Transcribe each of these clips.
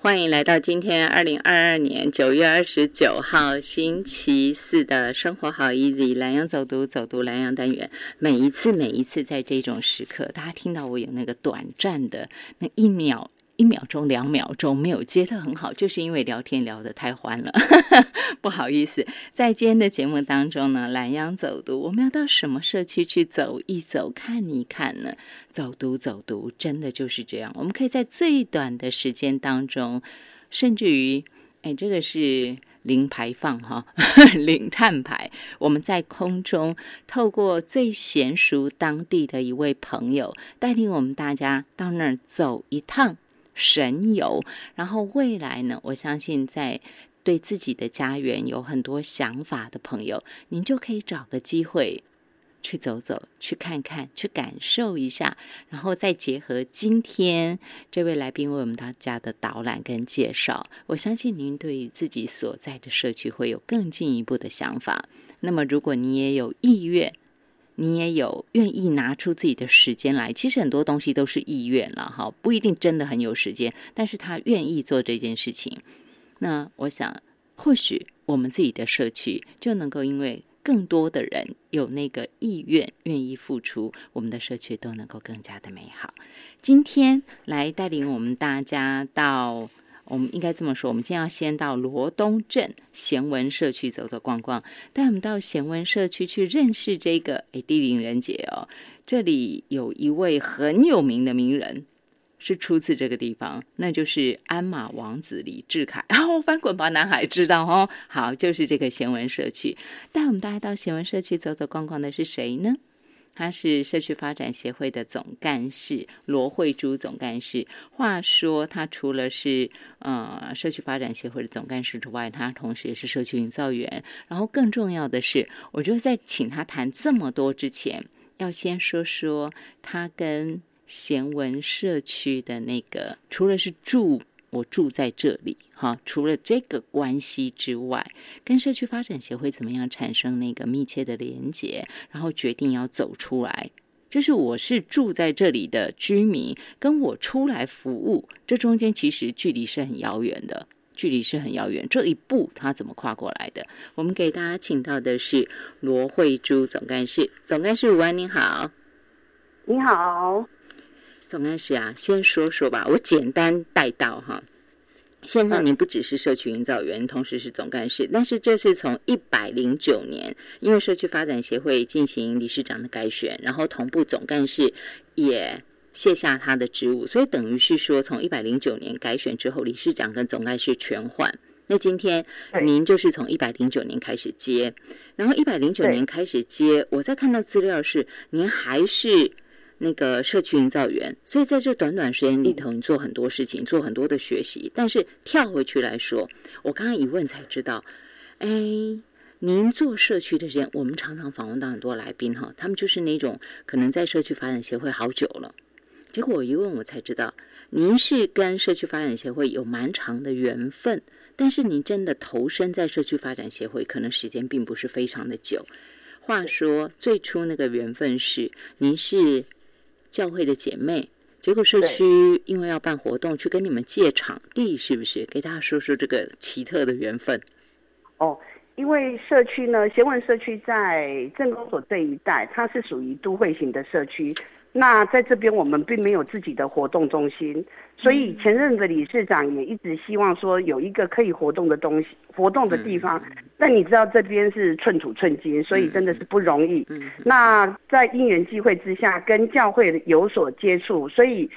欢迎来到今天二零二二年九月二十九号星期四的生活好 easy 蓝洋走读走读蓝洋单元。每一次每一次在这种时刻，大家听到我有那个短暂的那一秒。一秒钟、两秒钟没有接的很好，就是因为聊天聊得太欢了，不好意思。在今天的节目当中呢，懒羊走读，我们要到什么社区去走一走、看一看呢？走读走读，真的就是这样。我们可以在最短的时间当中，甚至于，哎，这个是零排放哈，零碳排。我们在空中透过最娴熟当地的一位朋友，带领我们大家到那儿走一趟。神游，然后未来呢？我相信在对自己的家园有很多想法的朋友，您就可以找个机会去走走，去看看，去感受一下，然后再结合今天这位来宾为我们大家的导览跟介绍，我相信您对于自己所在的社区会有更进一步的想法。那么，如果你也有意愿，你也有愿意拿出自己的时间来，其实很多东西都是意愿了哈，不一定真的很有时间，但是他愿意做这件事情。那我想，或许我们自己的社区就能够因为更多的人有那个意愿，愿意付出，我们的社区都能够更加的美好。今天来带领我们大家到。我们应该这么说，我们今天要先到罗东镇贤文社区走走逛逛，带我们到贤文社区去认识这个诶地灵人杰哦。这里有一位很有名的名人，是出自这个地方，那就是鞍马王子李志凯。然 后翻滚吧，男孩知道哦。好，就是这个贤文社区，带我们大家到贤文社区走走逛逛的是谁呢？他是社区发展协会的总干事罗慧珠总干事。话说，他除了是呃社区发展协会的总干事之外，他同时也是社区营造员。然后更重要的是，我觉得在请他谈这么多之前，要先说说他跟贤文社区的那个，除了是住。我住在这里，哈，除了这个关系之外，跟社区发展协会怎么样产生那个密切的连接，然后决定要走出来，就是我是住在这里的居民，跟我出来服务，这中间其实距离是很遥远的，距离是很遥远，这一步他怎么跨过来的？我们给大家请到的是罗慧珠总干事，总干事吴安，你好，你好。总干事啊，先说说吧，我简单带到哈。现在您不只是社区营造员，同时是总干事，但是这是从一百零九年，因为社区发展协会进行理事长的改选，然后同步总干事也卸下他的职务，所以等于是说，从一百零九年改选之后，理事长跟总干事全换。那今天您就是从一百零九年开始接，然后一百零九年开始接，我在看到资料是您还是。那个社区营造员，所以在这短短时间里头，你做很多事情，做很多的学习。但是跳回去来说，我刚刚一问才知道，哎，您做社区的时间，我们常常访问到很多来宾哈，他们就是那种可能在社区发展协会好久了。结果我一问，我才知道，您是跟社区发展协会有蛮长的缘分，但是您真的投身在社区发展协会，可能时间并不是非常的久。话说，最初那个缘分是您是。教会的姐妹，结果社区因为要办活动，去跟你们借场地，是不是？给大家说说这个奇特的缘分。哦，因为社区呢，协文社区在镇公所这一带，它是属于都会型的社区。那在这边我们并没有自己的活动中心，所以前任的理事长也一直希望说有一个可以活动的东西、活动的地方。但你知道这边是寸土寸金，所以真的是不容易。那在因缘际会之下，跟教会有所接触，所以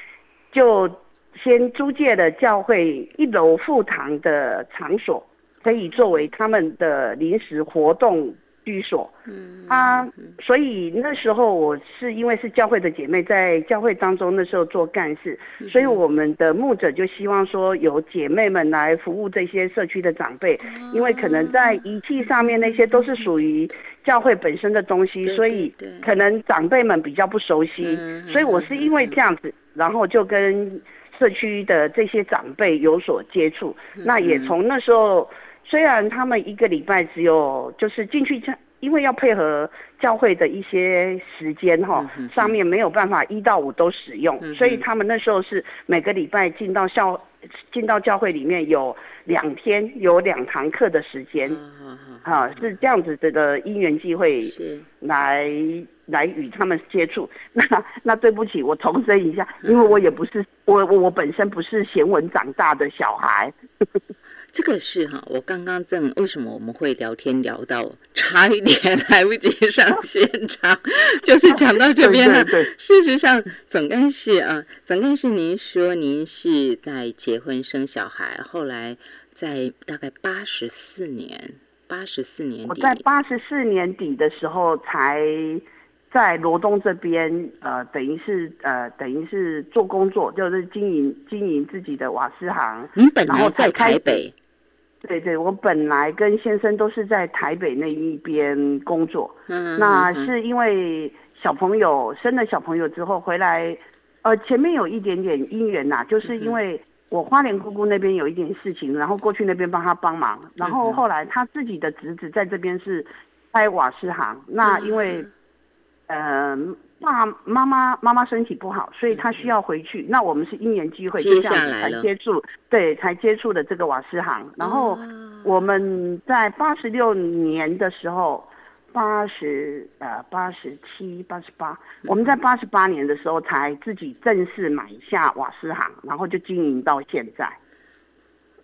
就先租借了教会一楼副堂的场所，可以作为他们的临时活动。居所，嗯啊，所以那时候我是因为是教会的姐妹，在教会当中那时候做干事，所以我们的牧者就希望说有姐妹们来服务这些社区的长辈，因为可能在仪器上面那些都是属于教会本身的东西，所以可能长辈们比较不熟悉，所以我是因为这样子，然后就跟社区的这些长辈有所接触，那也从那时候。虽然他们一个礼拜只有就是进去因为要配合教会的一些时间哈，上面没有办法一到五都使用，所以他们那时候是每个礼拜进到校进到教会里面有两天有两堂课的时间，啊，是这样子的的因缘际会来来与他们接触。那那对不起，我重申一下，因为我也不是我我我本身不是贤文长大的小孩。这个是哈，我刚刚正为什么我们会聊天聊到差一点 来不及上现场，就是讲到这边 了。事实上，总干事啊，总干事，您说您是在结婚生小孩，后来在大概八十四年，八十四年底，我在八十四年底的时候才在罗东这边，呃，等于是呃，等于是做工作，就是经营经营自己的瓦斯行。你本来在台北。对对，我本来跟先生都是在台北那一边工作，嗯，那是因为小朋友生了小朋友之后回来，呃，前面有一点点姻缘呐，就是因为我花莲姑姑那边有一点事情，然后过去那边帮他帮忙，然后后来他自己的侄子在这边是开瓦斯行，那因为，嗯。爸妈妈妈妈身体不好，所以他需要回去。那我们是因缘机会，接下来才接触，对，才接触的这个瓦斯行。然后我们在八十六年的时候，八十呃八十七八十八，我们在八十八年的时候才自己正式买下瓦斯行，然后就经营到现在。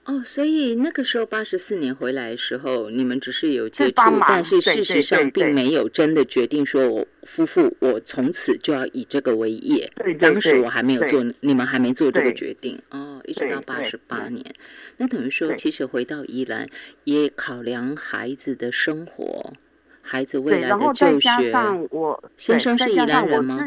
哦，所以那个时候八十四年回来的时候，你们只是有接触，但是事实上并没有真的决定说，我夫妇我从此就要以这个为业。对当时我还没有做，你们还没做这个决定哦。一直到八十八年，那等于说，其实回到宜兰也考量孩子的生活，孩子未来的就学。我先生是宜兰人吗？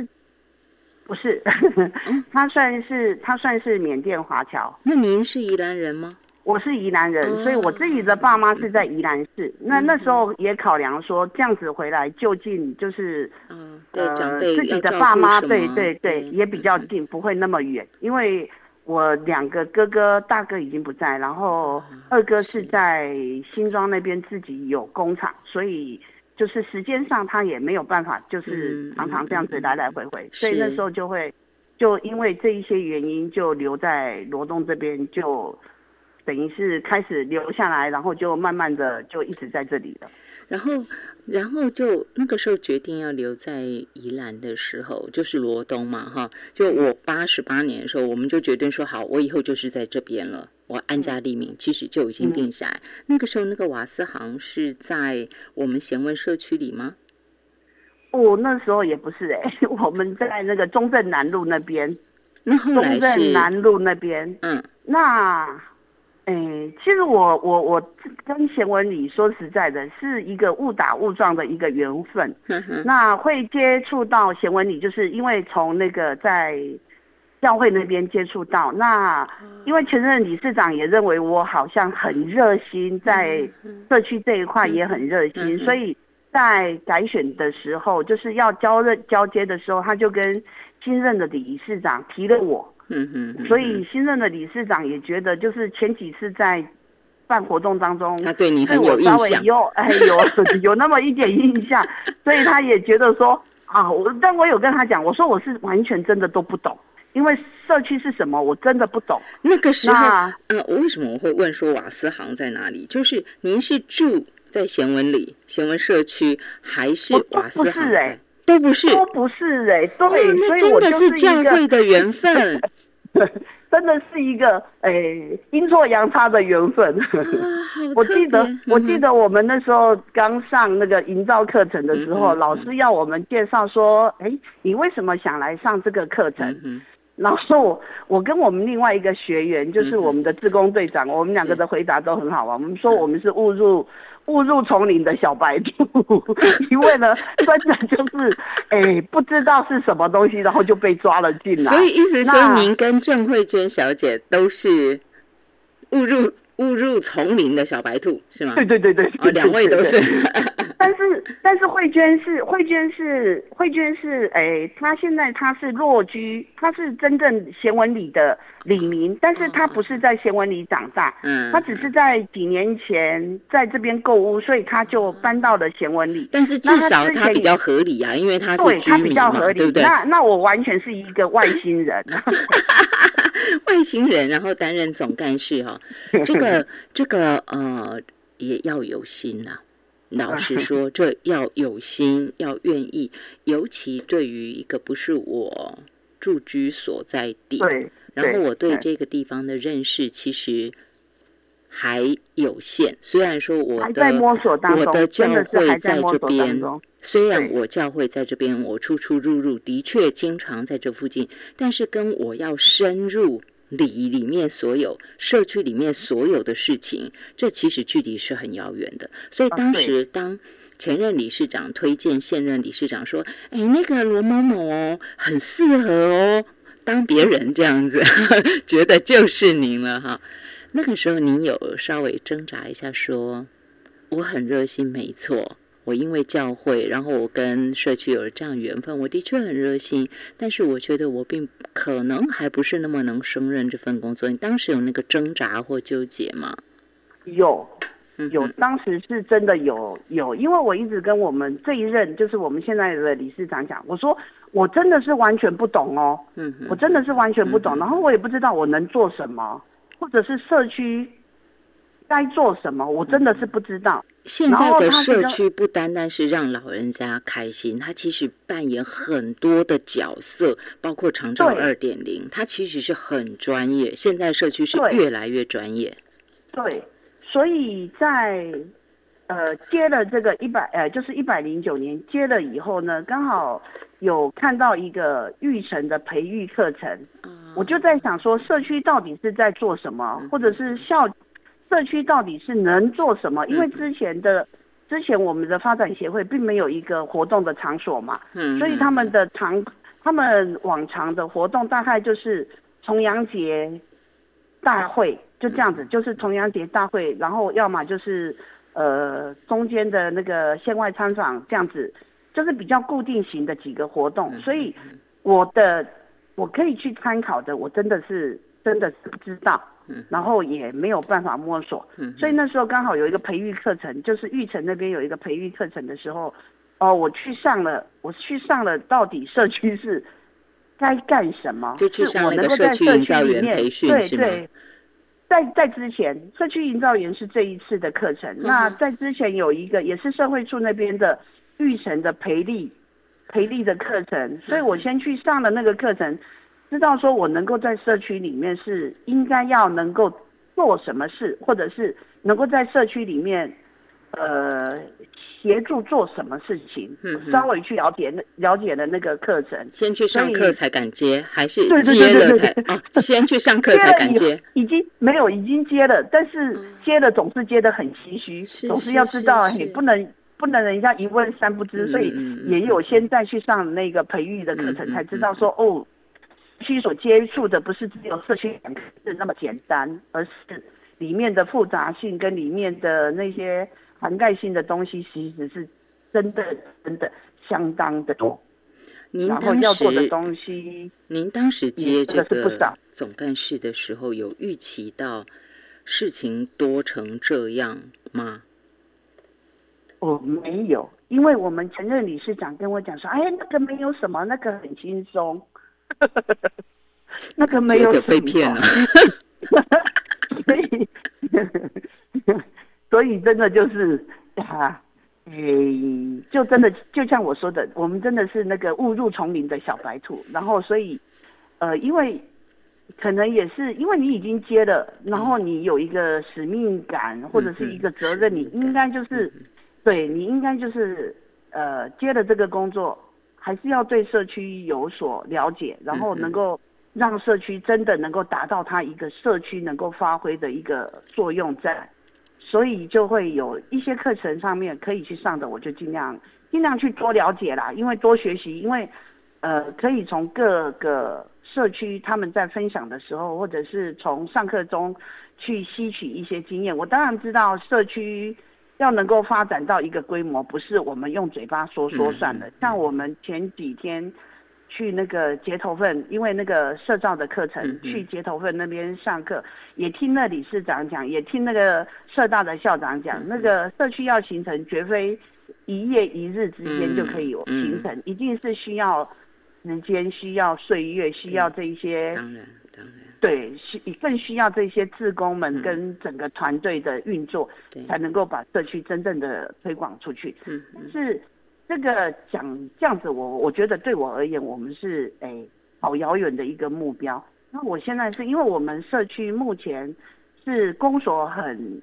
不是，他算是他算是缅甸华侨。那您是宜兰人吗？我是宜兰人，所以我自己的爸妈是在宜兰市。那那时候也考量说，这样子回来就近，就是嗯，呃，自己的爸妈，对对对，也比较近，不会那么远。因为我两个哥哥，大哥已经不在，然后二哥是在新庄那边自己有工厂，所以就是时间上他也没有办法，就是常常这样子来来回回。所以那时候就会，就因为这一些原因，就留在罗东这边就。等于是开始留下来，然后就慢慢的就一直在这里了。然后，然后就那个时候决定要留在宜兰的时候，就是罗东嘛，哈。就我八十八年的时候，我们就决定说好，我以后就是在这边了，我安家立命，其实就已经定下来。那个时候，那个瓦斯行是在我们贤文社区里吗？哦，那时候也不是哎，我们在那个中正南路那边。那后来中正南路那边，嗯，那。哎，其实我我我跟贤文里说实在的，是一个误打误撞的一个缘分。那会接触到贤文里，就是因为从那个在教会那边接触到。那因为前任理事长也认为我好像很热心，在社区这一块也很热心，所以在改选的时候，就是要交任交接的时候，他就跟新任的理事长提了我。嗯嗯，所以新任的理事长也觉得，就是前几次在办活动当中，他对你很有印象，有哎有 有那么一点印象，所以他也觉得说啊，我但我有跟他讲，我说我是完全真的都不懂，因为社区是什么，我真的不懂。那个时候，嗯，为什么我会问说瓦斯行在哪里？就是您是住在贤文里贤文社区，还是瓦斯行在？都不是，都不是哎，对，那真的是教会的缘分。真的是一个哎阴错阳差的缘分。我记得，我记得我们那时候刚上那个营造课程的时候，老师要我们介绍说，哎，你为什么想来上这个课程？然后我我跟我们另外一个学员，就是我们的自工队长，我们两个的回答都很好啊。我们说我们是误入。误入丛林的小白兔，因为呢，真的就是，哎，不知道是什么东西，然后就被抓了进来。所以意思说，您跟郑慧娟小姐都是误入误入丛林的小白兔，是吗？对对对对，哦，两位都是。但是但是慧娟是慧娟是慧娟是哎，她现在她是落居，她是真正贤文里的李明，但是她不是在贤文里长大，嗯，她只是在几年前在这边购物，所以她就搬到了贤文里。但是至少她比较合理啊，因为她是居民嘛，对不对？那那我完全是一个外星人，外星人，然后担任总干事哈，这个这个呃也要有心呐。老实说，这要有心，要愿意，尤其对于一个不是我住居所在地，然后我对这个地方的认识其实还有限。虽然说我的我的教会在这边，虽然我教会在这边，我出出入入的确经常在这附近，但是跟我要深入。里里面所有社区里面所有的事情，这其实距离是很遥远的。所以当时当前任理事长推荐现任理事长说：“哎，那个罗某某哦，很适合哦，当别人这样子，觉得就是您了哈。”那个时候您有稍微挣扎一下，说：“我很热心，没错。”我因为教会，然后我跟社区有了这样缘分，我的确很热心，但是我觉得我并可能还不是那么能胜任这份工作。你当时有那个挣扎或纠结吗？有，有，当时是真的有有，因为我一直跟我们这一任，就是我们现在的理事长讲，我说我真的是完全不懂哦，嗯，我真的是完全不懂，然后我也不知道我能做什么，或者是社区。该做什么？我真的是不知道。现在的社区不单单是让老人家开心，他其实扮演很多的角色，包括长照二点零，他其实是很专业。现在社区是越来越专业。对，所以在呃接了这个一百呃就是一百零九年接了以后呢，刚好有看到一个育成的培育课程，我就在想说，社区到底是在做什么，或者是校。社区到底是能做什么？因为之前的之前我们的发展协会并没有一个活动的场所嘛，嗯，所以他们的常他们往常的活动大概就是重阳节大会就这样子，就是重阳节大会，然后要么就是呃中间的那个县外参访这样子，就是比较固定型的几个活动。所以我的我可以去参考的，我真的是真的是不知道。然后也没有办法摸索，所以那时候刚好有一个培育课程，就是玉成那边有一个培育课程的时候，哦，我去上了，我去上了，到底社区是该干什么？就去上那个社区营造员培训对对，在在之前，社区营造员是这一次的课程。那在之前有一个也是社会处那边的玉成的培力培力的课程，所以我先去上了那个课程。知道说，我能够在社区里面是应该要能够做什么事，或者是能够在社区里面，呃，协助做什么事情。嗯，稍微去了解了解了那个课程，先去上课才敢接，还是接了才啊？先去上课才敢接，已经没有已经接了，但是接了总是接的很唏嘘，总是要知道，你不能不能人家一问三不知，所以也有先再去上那个培育的课程，才知道说哦。区所接触的不是只有社区两个字那么简单，而是里面的复杂性跟里面的那些涵盖性的东西，其实是真的真的相当的多。您当时，您当时接这个总干事的时候，有预期到事情多成这样吗？我没有，因为我们前任理事长跟我讲说：“哎，那个没有什么，那个很轻松。” 那个没有被骗了，所以所以真的就是啊，诶，就真的就像我说的，我们真的是那个误入丛林的小白兔。然后所以呃，因为可能也是因为你已经接了，然后你有一个使命感或者是一个责任，你应该就是对你应该就是呃接了这个工作。还是要对社区有所了解，然后能够让社区真的能够达到它一个社区能够发挥的一个作用在，所以就会有一些课程上面可以去上的，我就尽量尽量去多了解啦，因为多学习，因为呃可以从各个社区他们在分享的时候，或者是从上课中去吸取一些经验。我当然知道社区要能够发展到一个规模，不是我们用嘴巴说说算的。像我们前几天去那个街头份，因为那个社造的课程，去街头份那边上课，也听那理事长讲，也听那个社大的校长讲，那个社区要形成，绝非一夜一日之间就可以形成，一定是需要时间、需要岁月、需要这一些。当然，当然。对，需更需要这些志工们跟整个团队的运作，才能够把社区真正的推广出去。嗯，但是这个讲这样子，我我觉得对我而言，我们是哎好遥远的一个目标。那我现在是因为我们社区目前是公所很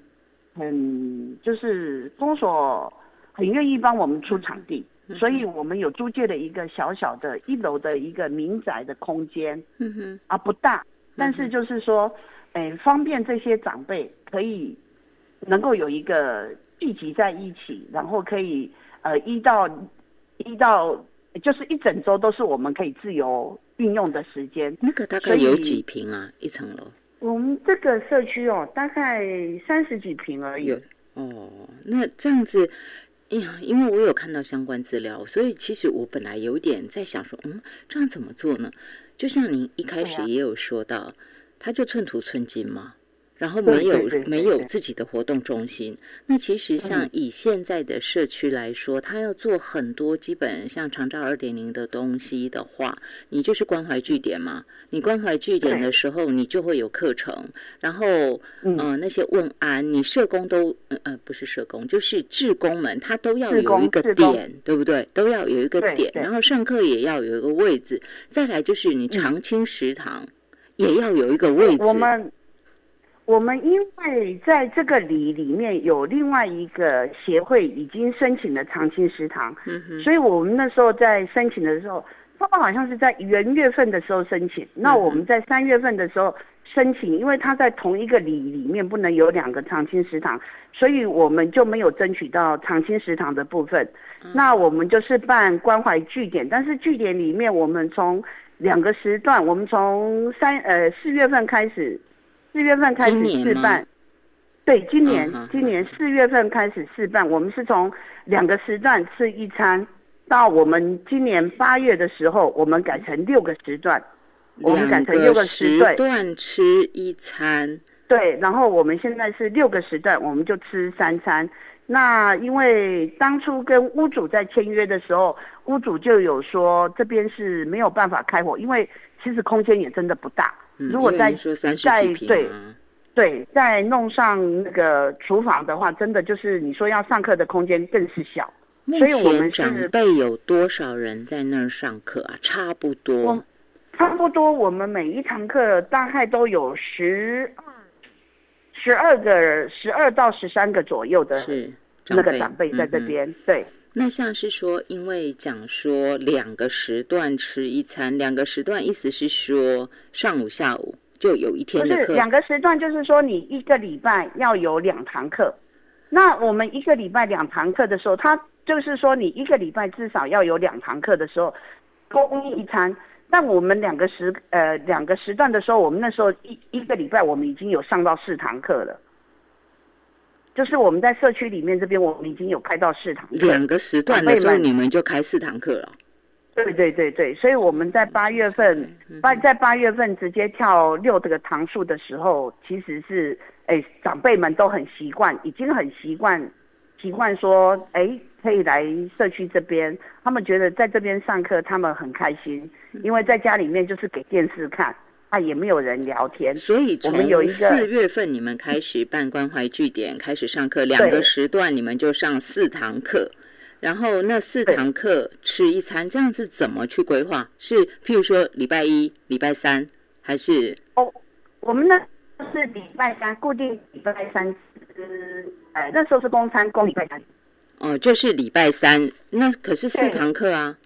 很就是公所很愿意帮我们出场地，所以我们有租借了一个小小的一楼的一个民宅的空间。嗯哼，啊不大。但是就是说，诶，方便这些长辈可以能够有一个聚集在一起，然后可以呃一到一到就是一整周都是我们可以自由运用的时间。那个大概有几平啊？一层楼？我们这个社区哦，大概三十几平而已。哦，那这样子，因为我有看到相关资料，所以其实我本来有点在想说，嗯，这样怎么做呢？就像您一开始也有说到，他就寸土寸金嘛。然后没有没有自己的活动中心，那其实像以现在的社区来说，他要做很多基本像长照二点零的东西的话，你就是关怀据点嘛。你关怀据点的时候，你就会有课程，然后嗯那些问安，你社工都呃不是社工，就是志工们，他都要有一个点，对不对？都要有一个点，然后上课也要有一个位置。再来就是你常青食堂也要有一个位置。我们。我们因为在这个里里面有另外一个协会已经申请了长青食堂，所以我们那时候在申请的时候，他们好像是在元月份的时候申请，那我们在三月份的时候申请，因为他在同一个里里面不能有两个长青食堂，所以我们就没有争取到长青食堂的部分。那我们就是办关怀据点，但是据点里面我们从两个时段，我们从三呃四月份开始。四月份开始试办，对，今年今年四月份开始试办，我们是从两个时段吃一餐，到我们今年八月的时候，我们改成六个时段，我们改成六个时段吃一餐，对，然后我们现在是六个时段，我们就吃三餐。那因为当初跟屋主在签约的时候，屋主就有说这边是没有办法开火，因为其实空间也真的不大。如果再再对对再弄上那个厨房的话，真的就是你说要上课的空间更是小。所以我们长辈有多少人在那儿上课啊？差不多，差不多，我们每一堂课大概都有十二十二个十二到十三个左右的是那个长辈在这边。对，那像是说，因为讲说两个时段吃一餐，两个时段意思是说上午下午就有一天的课。两个时段就是说你一个礼拜要有两堂课。那我们一个礼拜两堂课的时候，他就是说你一个礼拜至少要有两堂课的时候供应一餐。但我们两个时呃两个时段的时候，我们那时候一一个礼拜我们已经有上到四堂课了。就是我们在社区里面这边，我们已经有开到四堂课。两个时段的时候，你们就开四堂课了。对对对对，所以我们在八月份八在八月份直接跳六这个堂数的时候，其实是哎长辈们都很习惯，已经很习惯习惯说哎可以来社区这边，他们觉得在这边上课他们很开心，因为在家里面就是给电视看。啊，也没有人聊天，所以从四月份你们开始办关怀据点，开始上课，两个时段你们就上四堂课，然后那四堂课吃一餐，这样子怎么去规划？是譬如说礼拜一、礼拜三，还是？哦，我们呢是礼拜三，固定礼拜三吃，呃，那时候是公餐，公礼拜三。哦，就是礼拜三，那可是四堂课啊。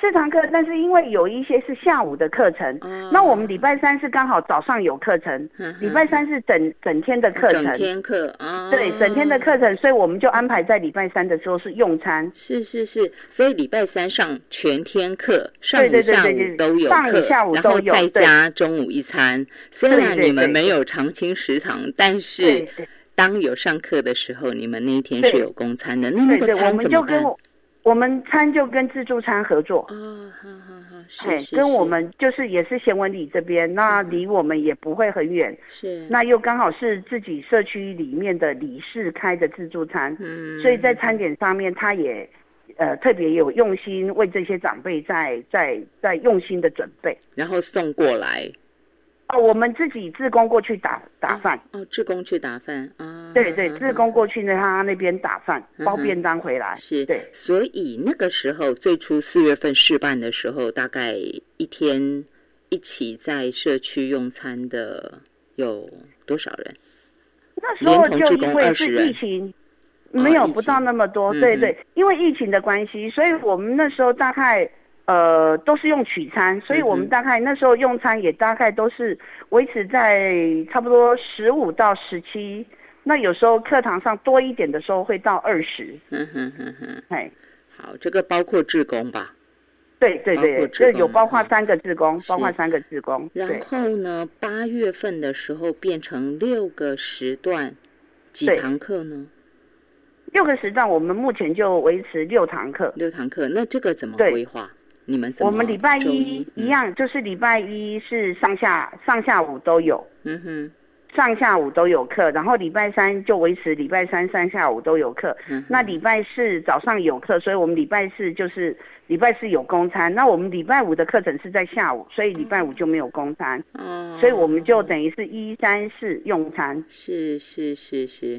四堂课，但是因为有一些是下午的课程，那我们礼拜三是刚好早上有课程，礼拜三是整整天的课程，整天课啊，对，整天的课程，所以我们就安排在礼拜三的时候是用餐。是是是，所以礼拜三上全天课，上午下午都有课，然后再加中午一餐。虽然你们没有常青食堂，但是当有上课的时候，你们那一天是有公餐的，那那个餐怎么办？我我们餐就跟自助餐合作，嗯，好好好，嘿是，是是跟我们就是也是贤文里这边，那离我们也不会很远，是。那又刚好是自己社区里面的理事开的自助餐，嗯，所以在餐点上面，他也呃特别有用心为这些长辈在在在用心的准备。然后送过来哦，我们自己自工过去打打饭，哦，自工去打饭啊，对对，嗯自工过去呢，他那边打饭，包便当回来。是，对，所以那个时候最初四月份试办的时候，大概一天一起在社区用餐的有多少人？那时候就连同志工20因为是疫情，哦没有不到那么多，对对，因为疫情的关系，所以我们那时候大概呃都是用取餐，所以我们大概那时候用餐也大概都是维持在差不多十五到十七，那有时候课堂上多一点的时候会到二十，嗯哼哼哼，哎，好，这个包括志工吧。对对对，这有包括嗯三个志工，包括三个志工，然后呢，八月份的时候变成六个时段，几堂课呢？六个时段，我们目前就维持六堂课。六堂课，那这个怎么规划？你们怎么？我们礼拜周一一一，样，就是礼拜一是上下上下午都有，嗯哼，上下午都有课，然后礼拜三就维持礼拜三上下午都有课。嗯，那礼拜四早上有课，所以我们礼拜四就是礼拜四有公餐。那我们礼拜五的课程是在下午，所以礼拜五就没有公餐，哦，所以我们就等于是一三四用餐。是是是是，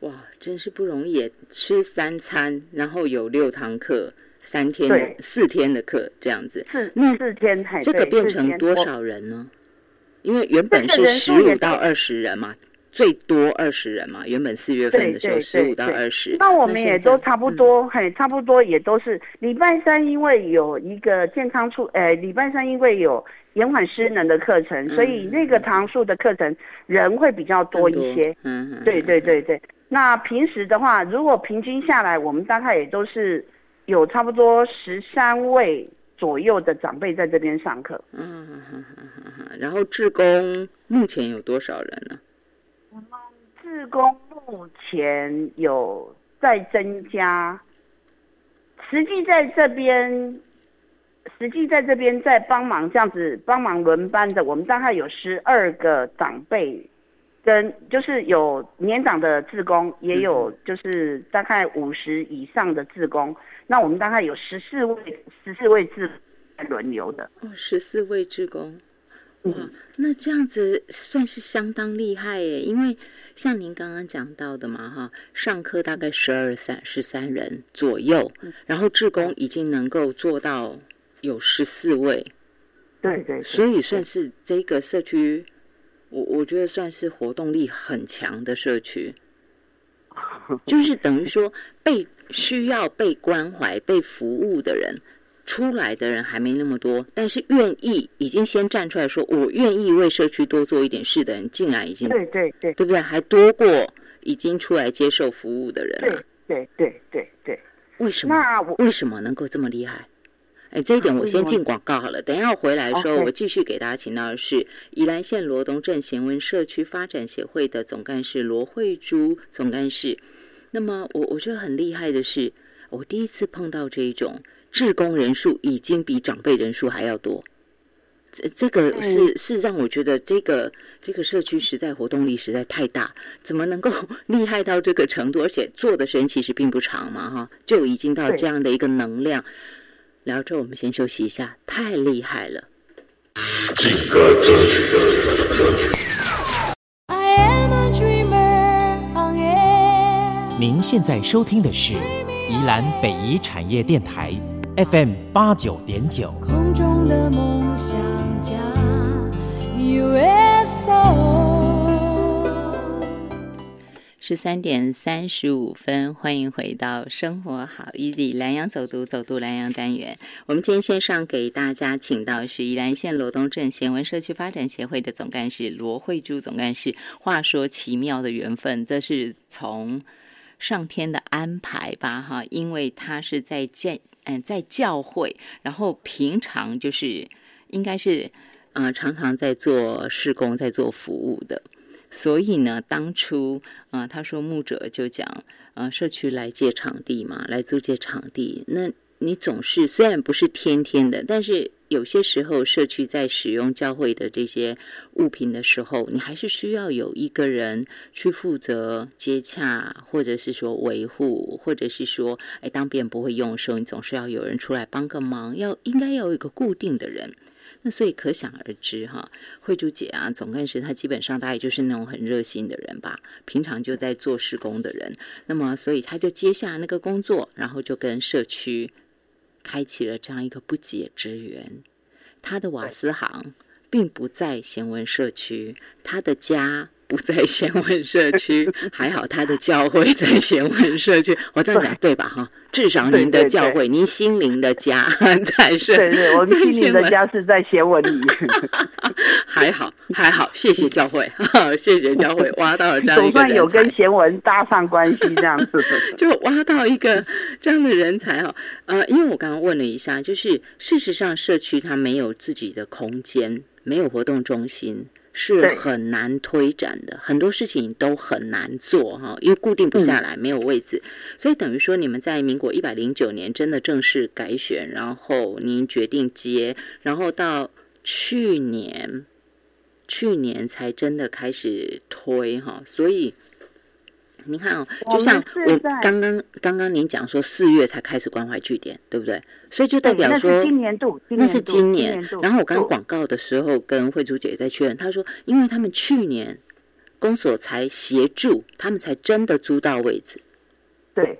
哇，真是不容易，吃三餐，然后有六堂课，三天的四天的课这样子，四那四天，才，这个变成多少人呢？因为原本是十五到二十人嘛，最多二十人嘛。原本四月份的时候十五到二十，那我们也都差不。多，嘿，差不多也都是礼拜三，因为有一个健康处，呃，礼拜三因为有延缓失能的课程，所以嗯那个堂数的课程人会比较多一些。嗯嗯，对嗯对对对，那平时的话，如果平均下来，我们大概也都是有差不多十三位左右的长辈在这边上课。嗯，然后志工目前有多少人呢？志工目前有在增加，实际在这边，实际在这边在帮忙这样子帮忙轮班的，我们大概有十二个长辈，跟就是有年长的志工，也有就是大概五十以上的志工，那我们大概有十四位十四位志工轮流的，哦，十四位志工。哇嗯，那这样子算是相当厉害耶，因为像您刚刚讲到的嘛，哈，上课大概十二三十三人左右，嗯。然后志工已经能够做到有十四位，对对对，所以算是这个社区，我我觉得算是活动力很强的社区，就是等于说被需要被关怀、被服务的人。出来的人还没那么多，但是愿意已经先站出来说，我愿意为社区多做一点事的人，竟然已经对对对对不对？还多过已经出来接受服务的人了。对对对对对，为什么？那我。为什么能够这么厉害？哎，这一点我先进广告好了。等一下我回来的时候，我继续给大家请到的是宜兰县罗东镇贤文社区发展协会的总干事罗慧珠总干事。那么我我觉得很厉害的是，我第一次碰到这一种志工人数已经比长辈人数还要多。这这个嗯是是让我觉得这个这个社区实在活动力实在太大，怎么能够 厉害到这个程度？而且做的时间其实并不长嘛，哈，就已经到对这样的一个能量。聊着，我们先休息一下，太厉害了。您现在收听的是宜兰北宜产业电台 FM 八九点九。空中的梦想家。十三点三十五分，欢迎回到生活好伊犁南洋走读走读南洋单元。我们今天线上给大家请到是宜兰县罗东镇贤文社区发展协会的总干事罗慧珠总干事。话说奇妙的缘分，这是从上天的安排吧，哈，因为他是在教嗯在教会，然后平常就是应该是呃常常在做事工，在做服务的。所以呢，当初啊、他说牧者就讲，啊，社区来借场地嘛，来租借场地。那你总是虽然不是天天的，但是有些时候社区在使用教会的这些物品的时候，你还是需要有一个人去负责接洽，或者是说维护，或者是说，哎，当别人不会用的时候，你总是要有人出来帮个忙，要应该要有一个固定的人。那所以可想而知哈，慧珠姐啊，总干事她基本上大概就是那种很热心的人吧，平常就在做施工的人。那么所以她就接下那个工作，然后就跟社区开启了这样一个不解之缘。她的瓦斯行并不在贤文社区，她的家。不在贤文社区，还好他的教会在贤文社区。我这样讲对吧？哈，至少您的教会，您心灵的家 在是，对对，我们心灵的家是在贤文里，还好，还好，谢谢教会，谢谢教会，挖到了这样一总算有跟，贤文搭上关系这样子。就挖到一个这样的人才哦。呃，因为我刚刚问了一下，就是事实上社区它没有自己的空间，没有活动中心。是很难推展的，很多事情都很难做哈，因为固定不嗯。下来，没有位置，所以等于说你们在民国一百零九年真的正式改选，然后您决定接，然后到去年，去年才真的开始推哈，所以你看哦，就像我刚刚刚刚您讲说四月才开始关怀据点，对不对？所以就代对那是表说今年度，那是年今年。然后我刚度广告的时候跟慧珠姐在确认，她说，因为他们去年公所才协助，他们才真的租到位置，对，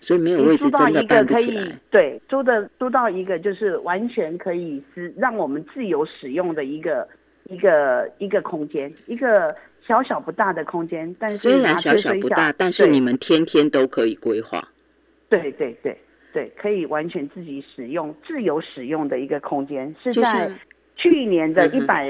所以没有位置真的办不起来。对租的租到一个就是完全可以是让我们自由使用的一个一个一个空间，一个小小不大的空间，但是虽然小小小不大，但是你们天天都可以规划。对对对对，可以完全自己使用、自由使用的一个空间，是就在去年的一百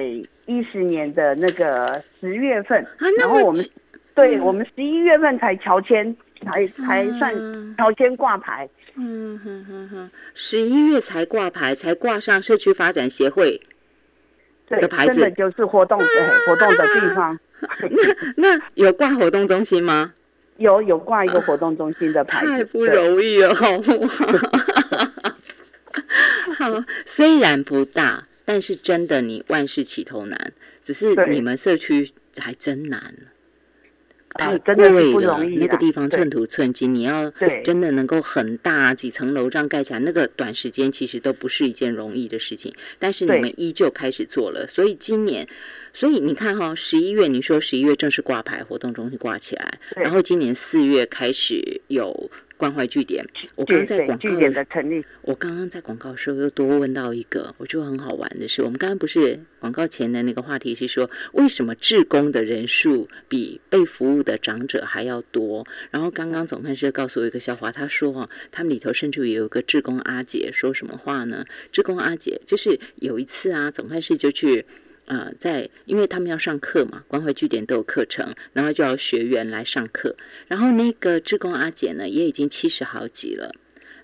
一十年的那个十月份，然后我们久对我们十一月份才乔迁，才才算嗯乔迁挂牌。嗯哼哼哼，十一月才挂牌，才挂上社区发展协会。对，的牌子真的就是活动的 活动的地方，那那有挂活动中心吗？有有挂一个活动中心的牌子，太不容易了，好 不好？好，虽然不大，但是真的你万事起头难，只是你们社区还真难。太贵了，那个地方寸土寸金，你要真的能够很大几层楼这样盖起来，那个短时间其实都不是一件容易的事情。但是你们依旧开始做了，所以今年，所以你看哈、十一月你说十一月正式挂牌，活动中心挂起来，然后今年四月开始有关怀据点。我刚刚在广告据点的成立，我刚刚在广告的时候又多问到一个，我觉得很好玩的是，我们刚刚不是广告前的那个话题是说，为什么志工的人数比被服务的长者还要多？然后刚刚总干事告诉我一个笑话，他说哦，他们里头甚至有一个志工阿姐说什么话呢？志工阿姐就是有一次啊，总干事就去。呃，在因为他们要上课嘛，关怀据点都有课程，然后就要学员来上课。然后那个志工阿姐呢，也已经七十好几了，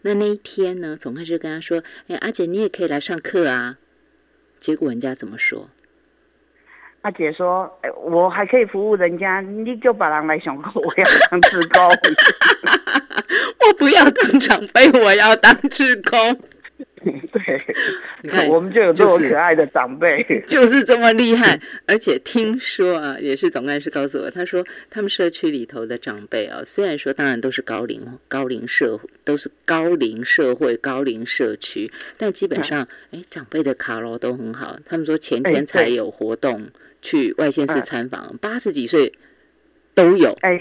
那那一天呢，总干事跟他说：“哎，阿姐，你也可以来上课啊。”结果人家怎么说？阿姐说：“哎，我还可以服务人家，你就把人来想过，我要当志工。我不要当长辈，我要当志工，对你看，我们就有这么可爱的长辈。就是这么厉害。而且听说啊，也是总干事告诉我，他说他们社区里头的长辈啊，虽然说当然都是高龄高龄社都是高龄社会高龄社区，但基本上哎长辈的卡罗都很好。他们说前天才有活动去外县市嗯参访，八十几岁都有。哎，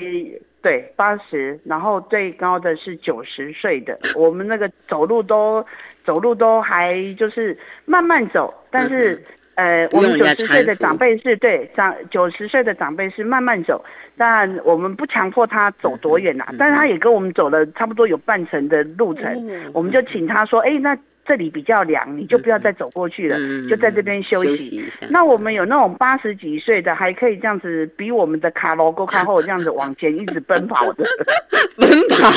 对，八十，然后最高的是九十岁的，我们那个走路都走路都还就是慢慢走，但是。呃，我们九十岁的长辈是对长九十岁的长辈是慢慢走，但我们不强迫他走多远啦、嗯嗯但是他也跟我们走了差不多有半程的路程，哦我们就请他说，哎，那这里比较凉，你就不要再走过去了，嗯就在这边休息。休息一下。那我们有那种八十几岁的，还可以这样子比我们的卡罗沟卡后这样子往前一直奔跑的。奔跑，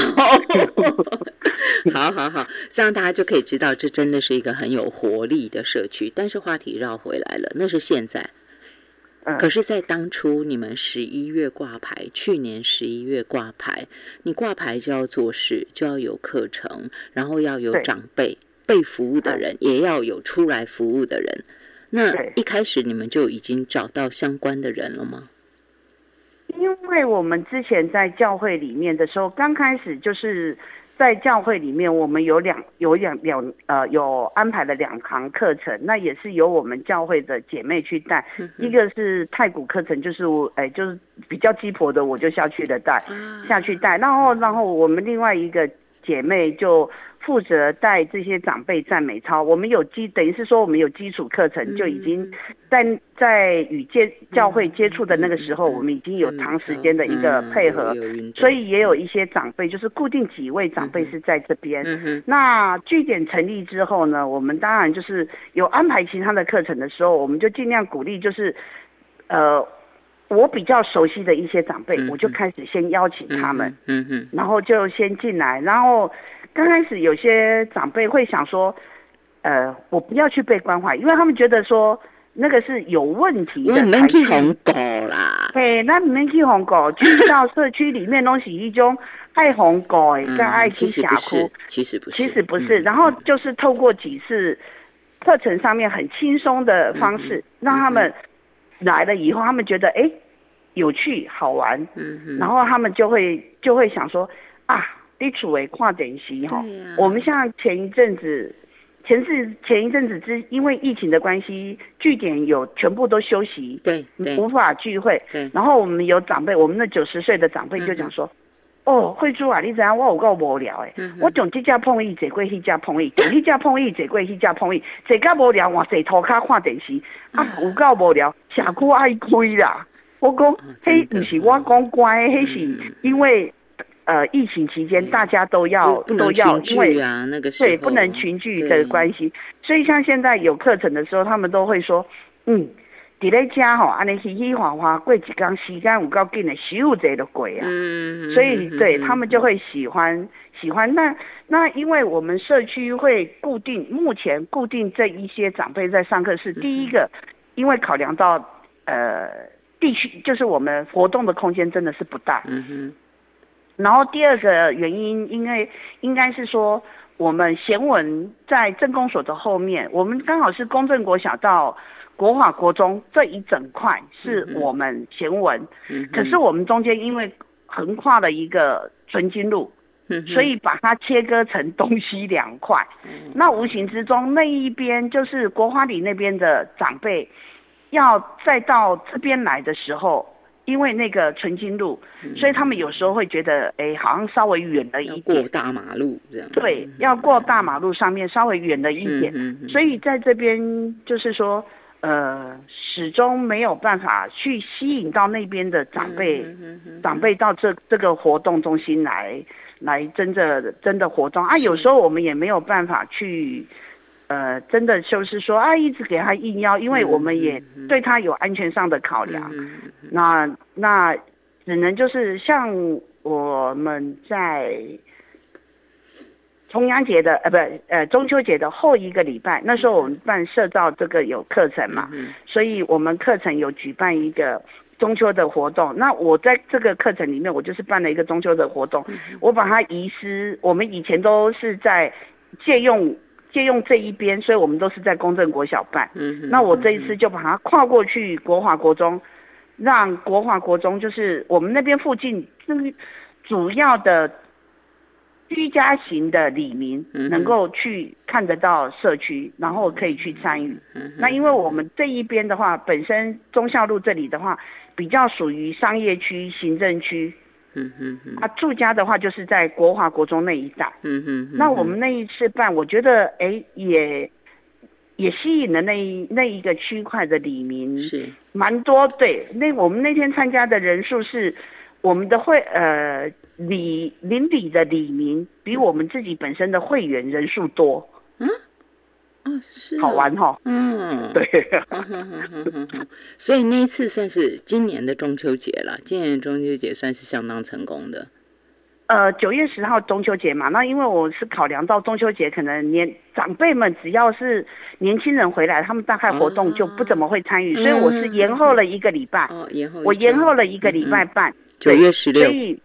好 好好，这样大家就可以知道，这真的是一个很有活力的社区。但是话题绕回来了，那是现在，嗯可是，在当初你们十一月挂牌，去年十一月挂牌，你挂牌就要做事，就要有课程，然后要有对长辈被服务的人，也要有出来服务的人。那一开始你们就已经找到相关的人了吗？因为我们之前在教会里面的时候，刚开始就是在教会里面，我们有两有两两呃有安排了两堂课程，那也是由我们教会的姐妹去带。一个是太古课程，就是我哎就是比较鸡婆的，我就下去的带啊下去带，然后然后我们另外一个姐妹就。负责带这些长辈赞美操，我们有基，等于是说我们有基础课程，就已经在在与接教会接触的那个时候，我们已经有长时间的一个配合，所以也有一些长辈，就是固定几位长辈是在这边。那据点成立之后呢，我们当然就是有安排其他的课程的时候，我们就尽量鼓励，就是呃，我比较熟悉的一些长辈，嗯我就开始先邀请他们。嗯哼，然后就先进来，然后刚开始有些长辈会想说，呃，我不要去被关怀，因为他们觉得说那个是有问题的才们去去。红狗啦，嘿，那你们去红狗，去到社区里面都是一种爱红狗哎，跟爱情峡实不是谷。，其实不是，其实不是，嗯然后就是透过几次课程上面很轻松的方式，嗯让他们来了以后，他们觉得哎有趣好玩，嗯哼，然后他们就会就会想说啊，你处为跨点席哈我们像前一阵子。前是前一阵子之，因为疫情的关系，据点有全部都休息，对对。无法聚会。对，然后我们有长辈，我们那九十岁的长辈就讲说：“哦，慧珠啊，你知影我有够无聊诶，嗯我从这只碰椅坐过迄只碰椅，从迄只碰椅坐过迄只碰椅，坐到无聊，换坐涂骹看电视，啊，有够无聊，社区爱开啦。”我讲，真的。迄不是我讲乖，嘿是嗯。因为呃疫情期间大家都要都要，因为聚啊，那个对，不能群聚的关系，所以像现在有课程的时候，他们都会说，嗯，伫咧家吼，安尼嘻嘻哈哈过一工时间有够紧的，咻贼的鬼啊。嗯，所以对嗯。他们就会喜欢喜欢。那那因为我们社区会固定，目前固定这一些长辈在上课是第一个，因为考量到呃地区，就是我们活动的空间真的是不大。嗯哼，然后第二个原因，因为应该是说，我们贤文在政工所的后面，我们刚好是公正国小到国华国中这一整块是我们贤文，嗯，可是我们中间因为横跨了一个纯金路，所以把它切割成东西两块。嗯那无形之中，那一边就是国华里那边的长辈，要再到这边来的时候，因为那个纯金路，所以他们有时候会觉得，哎，好像稍微远了一点。过大马路这样，对，要过大马路上面稍微远了一点，所以在这边就是说，呃，始终没有办法去吸引到那边的长辈，长辈到这这个活动中心来，来真的真的活动。啊。有时候我们也没有办法去，呃，真的就是说啊，一直给他应邀，因为我们也对他有安全上的考量。那那只能就是像我们在重阳节的呃不呃中秋节的后一个礼拜，那时候我们办社造这个有课程嘛，嗯所以我们课程有举办一个中秋的活动。那我在这个课程里面，我就是办了一个中秋的活动，我把它移师。我们以前都是在借用借用这一边，所以我们都是在公正国小办。嗯哼，那我这一次就把它跨过去国华国中，让国华国中就是我们那边附近这个主要的居家型的里民能够去看得到社区，然后可以去参与。嗯那因为我们这一边的话，本身忠孝路这里的话，比较属于商业区、行政区，嗯哼哼啊，住家的话就是在国华国中那一带。嗯哼哼，那我们那一次办，我觉得哎也也吸引了那一那一个区块的李明，是。蛮多。对，那我们那天参加的人数是我们的会呃李邻里的李明比我们自己本身的会员人数多，哦是好玩哈、嗯，对，所以那一次算是今年的中秋节了，今年的中秋节算是相当成功的。呃，九月十号中秋节嘛，那因为我是考量到中秋节可能年长辈们只要是年轻人回来，他们大概活动就不怎么会参与，嗯所以我是延后了一个礼拜，哦，延后我延后了一个礼拜半，九对月十六，所以，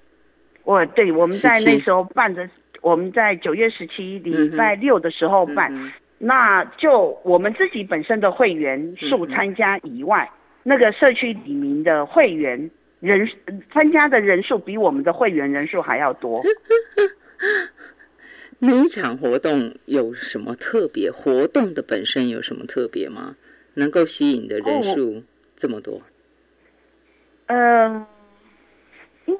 我对我们在那时候办的，我们在九月十七礼拜六的时候办，嗯那就我们自己本身的会员数嗯参加以外，那个社区里面的会员人参加的人数比我们的会员人数还要多。那一场活动有什么特别？活动的本身有什么特别吗？能够吸引的人哦数这么多？呃，嗯，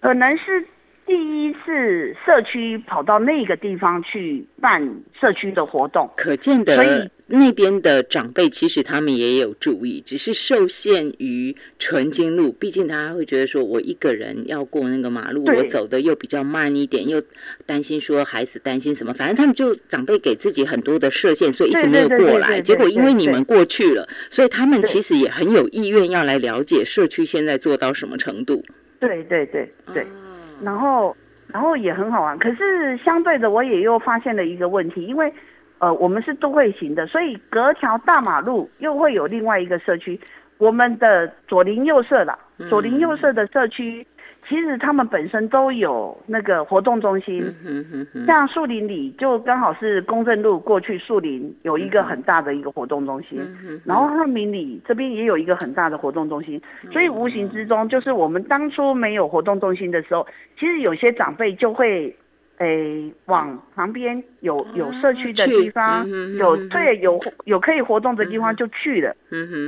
可能是第一次社区跑到那个地方去办社区的活动。可见所的以那边的长辈其实他们也有注意，只是受限于纯金路，毕竟他会觉得说我一个人要过那个马路，我走的又比较慢一点，又担心说孩子担心什么，反正他们就长辈给自己很多的设限，所以一直没有过来。结果因为你们过去了，所以他们其实也很有意愿要来了解社区现在做到什么程度。对对对对。哦然后，然后也很好玩。可是相对的，我也又发现了一个问题，因为呃，我们是都会型的，所以隔条大马路又会有另外一个社区。我们的左邻右舍啦，嗯左邻右舍的社区，其实他们本身都有那个活动中心。嗯哼哼哼，像树林里就刚好是公正路过去树林有一个很大的一个活动中心，然后汉民里这边也有一个很大的活动中心，嗯所以无形之中就是我们当初没有活动中心的时候，其实有些长辈就会。诶，往旁边有有社区的地方，有对有有可以活动的地方就去了，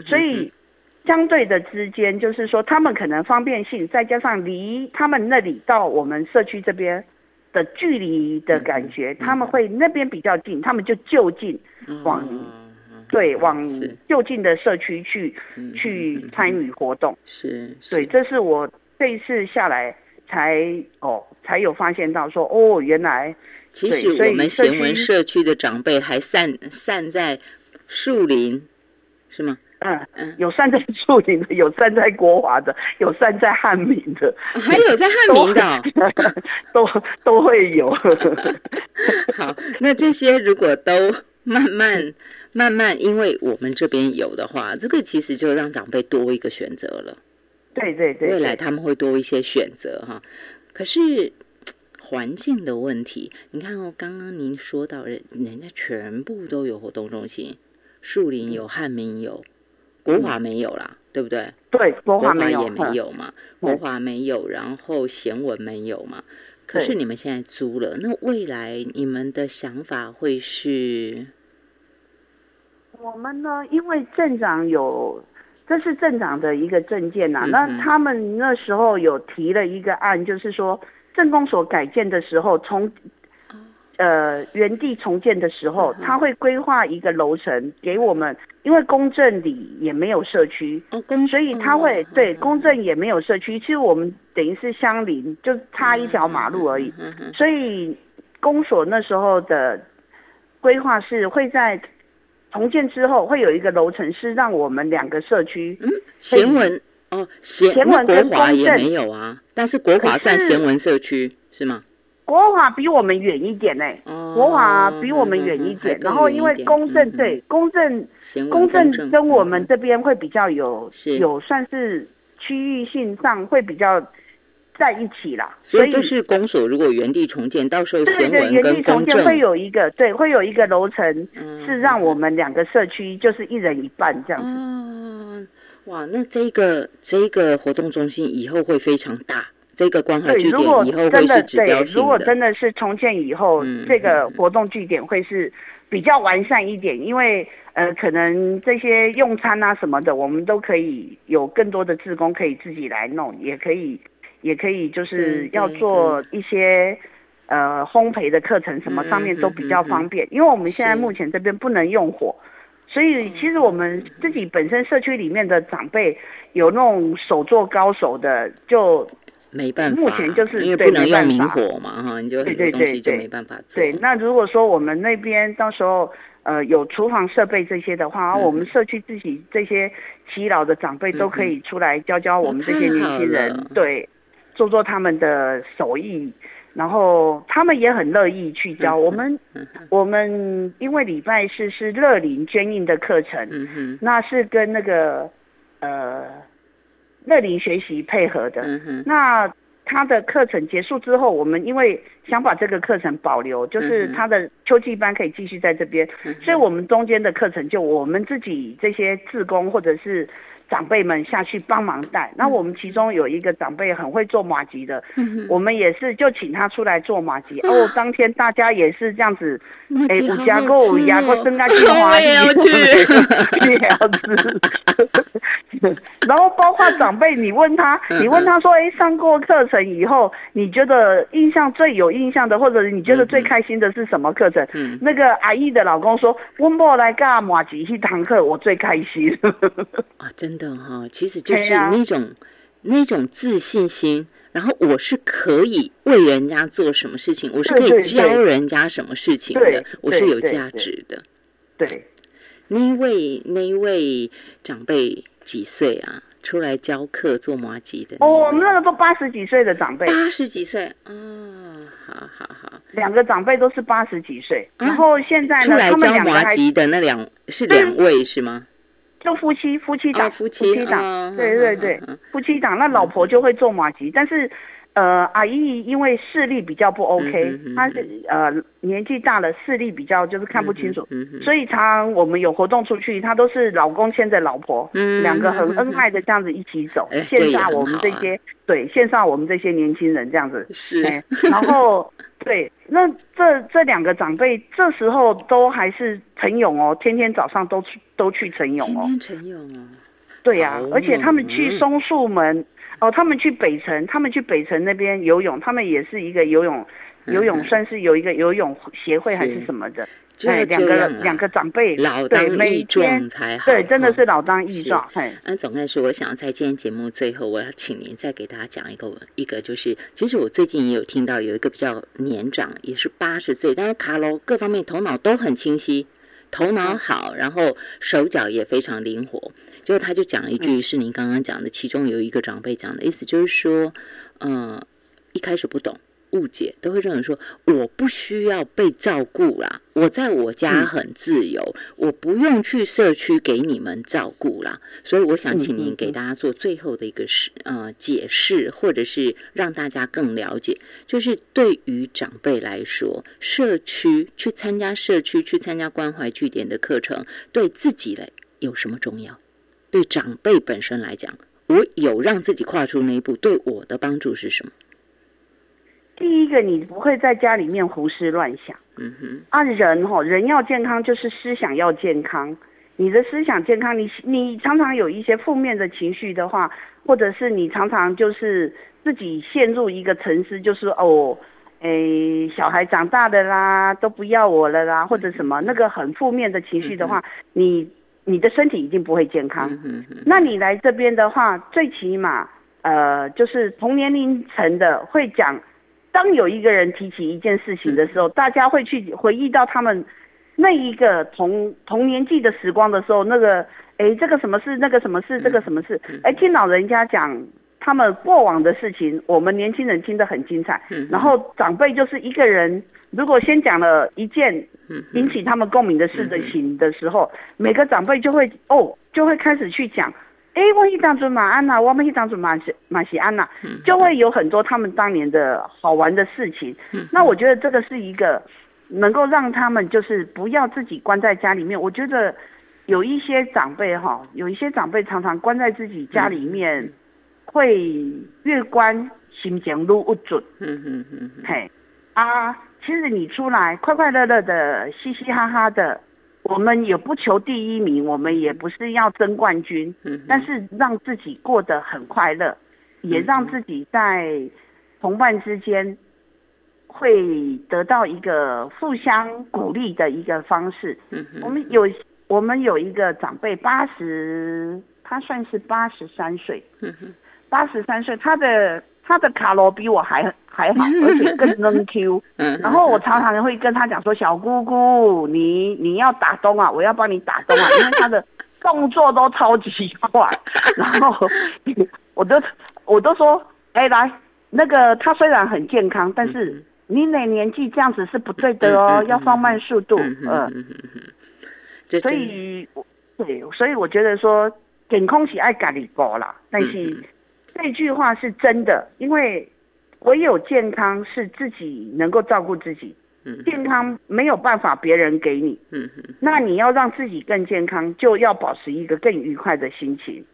所以相对的之间，就是说他们可能方便性，再加上离他们那里到我们社区这边的距离的感觉，嗯他们会那边比较近，他们就就近往哦对往就近的社区去嗯去参与活动。是，是对，这是我这一次下来才哦才有发现到说哦，原来其实我们社贤文区社区的长辈还散散在树林，是吗？嗯嗯有散在树林的，有散在国华的，有散在汉民的，还有在汉民的哦、都 都会有。好，那这些如果都慢慢慢慢，因为我们这边有的话，这个其实就让长辈多一个选择了。对对对，未来他们会多一些选择哈。可是环境的问题，你看哦，刚刚您说到人人家全部都有活动中心，树林有，汉民有，国华没有啦，对不对？对国国华没有，也没嗯有嘛，嗯国华没有，然后贤文没有嘛。可是你们现在租了，那未来你们的想法会是？我们呢，因为镇长有，这是镇长的一个证件呐、那他们那时候有提了一个案，就是说镇公所改建的时候，从呃原地重建的时候他会规划一个楼层给我们，因为公证里也没有社区，所以他会哦对哦公证也没有社区，其实我们等于是相邻，就差一条马路而已。所以公所那时候的规划是会在重建之后会有一个楼层是让我们两个社区，嗯，贤文哦，贤贤文跟国华也没有啊，但是国华算贤文社区是吗？国华比我们远一点呢、哦，国华比我们远一嗯点，然后因为公证对公正公正跟我们这边会比较有是有算是区域性上会比较在一起啦，所以就是公所如果原地重建，到时候对对，贤文原地重跟公证建会有一个对，会有一个楼层嗯是让我们两个社区就是一人一半这样子。哦，哇，那这个这个活动中心以后会非常大，这个关怀对，据如果点以后会真的是指标对，性的。如果真的是重建以后，嗯这个嗯活动据点会是比较完善一点，因为呃，可能这些用餐啊什么的，我们都可以有更多的志工可以自己来弄，也可以也可以就是要做一些。呃，烘焙的课程什么嗯上面都比较嗯嗯方便，因为我们现在目前这边不能用火，所以其实我们自己本身社区里面的长辈有那种手作高手的，就没办法，目前就是因为对不能用明火嘛，哈，你就很多东西就对。没办法做。对，那如果说我们那边到时候呃有厨房设备这些的话，嗯。我们社区自己这些耆老的长辈都可以出来教教我们这些年轻人对做做他们的手艺，然后他们也很乐意去教。我们。我们因为礼拜四是乐龄捐印的课程，嗯，那是跟那个呃乐龄学习配合的。嗯，那他的课程结束之后，我们因为想把这个课程保留，就是他的秋季班可以继续在这边，嗯所以我们中间的课程就我们自己这些志工或者是长辈们下去帮忙带。那我们其中有一个长辈很会做马吉的，我们也是就请他出来做马吉。哦，当天大家也是这样子，哎，五加好购五吃牙哦购增加计划，我也要去也要吃。然后包括长辈，你问他，嗯你问他说，哎，上过课程以后，你觉得印象最有印象的，或者你觉得最开心的是什么课程？嗯那个阿姨的老公说，温某来干马吉一堂课，我最开心。啊，真的哈、其实就是那种、那种自信心，然后我是可以为人家做什么事情，我是可以教人家什么事情对的，我是有价值的。对，那一位那一位长辈几岁啊？出来教课做麻吉的哦，我们那个都八十几岁的长辈，八十几岁哦，好好好，两个长辈都是八十几岁，啊？然后现在呢，出来教麻吉的那两是两位是吗？就夫妻夫妻档，哦夫妻档，哦对对对，夫妻档。那老婆就会做马吉，但是呃，阿姨因为视力比较不 OK，、她是呃年纪大了，视力比较就是看不清楚，嗯，所以常常我们有活动出去，她都是老公牵着老婆，嗯两个很嗯恩爱的这样子一起走，线上我们这些、对线上我们这些年轻人这样子，是。哎，然后对，那这这两个长辈这时候都还是晨泳哦，天天早上都去都去晨泳哦。天天晨泳哦，对呀、好而且他们去松树门，哦，他们去北城，他们去北城那边游泳，他们也是一个游泳，游泳嗯算是有一个游泳协会还是是什么的。哎，两个两个长辈，老当益壮才好。对，真的是老当益是壮。嘿，那总干事，我想在今天节目最后，我要请您再给大家讲一个一个，就是其实我最近也有听到有一个比较年长，也是八十岁，但是卡罗各方面头脑都很清晰，头脑嗯好，然后手脚也非常灵活。结果他就讲了一嗯句是您刚刚讲的，其中有一个长辈讲的意思就是说，呃，一开始不懂。误解都会认为说我不需要被照顾啦，我在我家嗯很自由，我不用去社区给你们照顾啦。所以我想请您给大家做最后的一个是呃解释，或者是让大家更了解，就是对于长辈来说，社区去参加社区去参加关怀据点的课程，对自己来有什么重要？对长辈本身来讲，我有让自己跨出那一步，对我的帮助是什么？第一个，你不会在家里面胡思乱想。嗯哼，啊，人哈、人要健康，就是思想要健康。你的思想健康，你你常常有一些负面的情绪的话，或者是你常常就是自己陷入一个沉思，就是哦，诶，小孩长大的啦，都不要我了啦，或者什么那个很负面的情绪的话，你你的身体一定不会健康。那你来这边的话，最起码呃，就是同年龄层的会讲，当有一个人提起一件事情的时候，大家会去回忆到他们那一个同同年纪的时光的时候，那个哎，这个什么事，那个什么事，这个什么事，哎，听老人家讲。他们过往的事情，我们年轻人听得很精彩。嗯然后长辈就是一个人，如果先讲了一件引起他们共鸣的事的情的时候，每个长辈就会哦，就会开始去讲，哎，我一当准马安娜，我们一当准马西马西安娜，嗯就会有很多他们当年的好玩的事情。嗯那我觉得这个是一个能够让他们就是不要自己关在家里面。我觉得有一些长辈哈，有一些长辈常常关在自己家里面，会越关心情越不准。嗯哼哼哼，嘿，啊，其实你出来快快乐乐的、嘻嘻哈哈的，我们也不求第一名，我们也不是要争冠军，嗯但是让自己过得很快乐，也让自己在同伴之间会得到一个互相鼓励的一个方式。我们有我们有一个长辈，八十，他算是八十三岁，八十三岁，他的他的卡罗比我还还好，而且更能 Q。嗯，然后我常常会跟他讲说，小姑姑，你你要打东啊，我要帮你打东啊，因为他的动作都超级快。然后我都我都说，哎、来，那个他虽然很健康，但嗯是你哪年纪这样子是不对的哦，要放慢速度，嗯所以对，所以我觉得说健康是爱咖喱高啦，但嗯是这句话是真的，因为唯有健康是自己能够照顾自己，嗯健康没有办法别人给你，嗯哼那你要让自己更健康，就要保持一个更愉快的心情。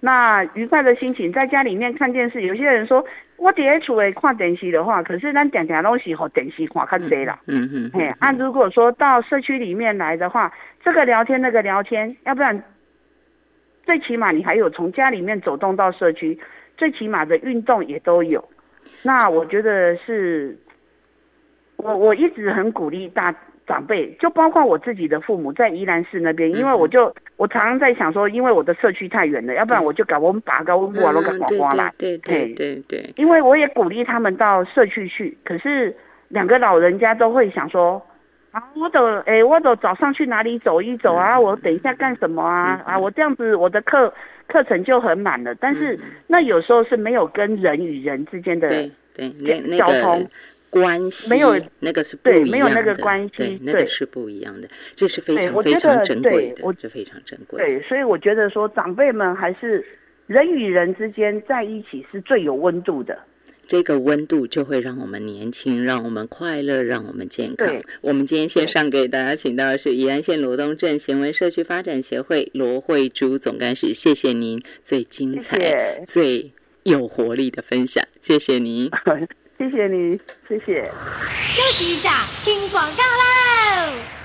那愉快的心情，在家里面看电视，有些人说我伫咧厝诶看电视的话，可是咱常常拢是和电视看较济啦。嗯哼嘿，啊，如果说到社区里面来的话，这个聊天那个聊天，要不然最起码你还有从家里面走动到社区，最起码的运动也都有。那我觉得是，我我一直很鼓励大长辈，就包括我自己的父母在宜兰市那边，因为我就我常常在想说，因为我的社区太远了，要不然我就搞我们把个我们瓦都给嗯对广花来。对对对对对，因为我也鼓励他们到社区去，可是两个老人家都会想说，啊，我走，哎，我走早上去哪里走一走啊，我等一下干什么啊？啊，我这样子我的课课程就很满了。但是那有时候是没有跟人与人之间的对对，交通个关系没有那个是不对一样的，没有那个关系对，那个是不一样的，这是非常非常珍贵的这非常珍贵。对，所以我觉得说长辈们还是人与人之间在一起是最有温度的。这个温度就会让我们年轻，让我们快乐，让我们健康对。我们今天线上给大家请到的是宜安县罗东镇贤文社区发展协会罗慧珠总干事，谢谢您最精彩、谢谢最有活力的分享，谢谢您。谢谢你，谢谢。休息一下，听广告喽。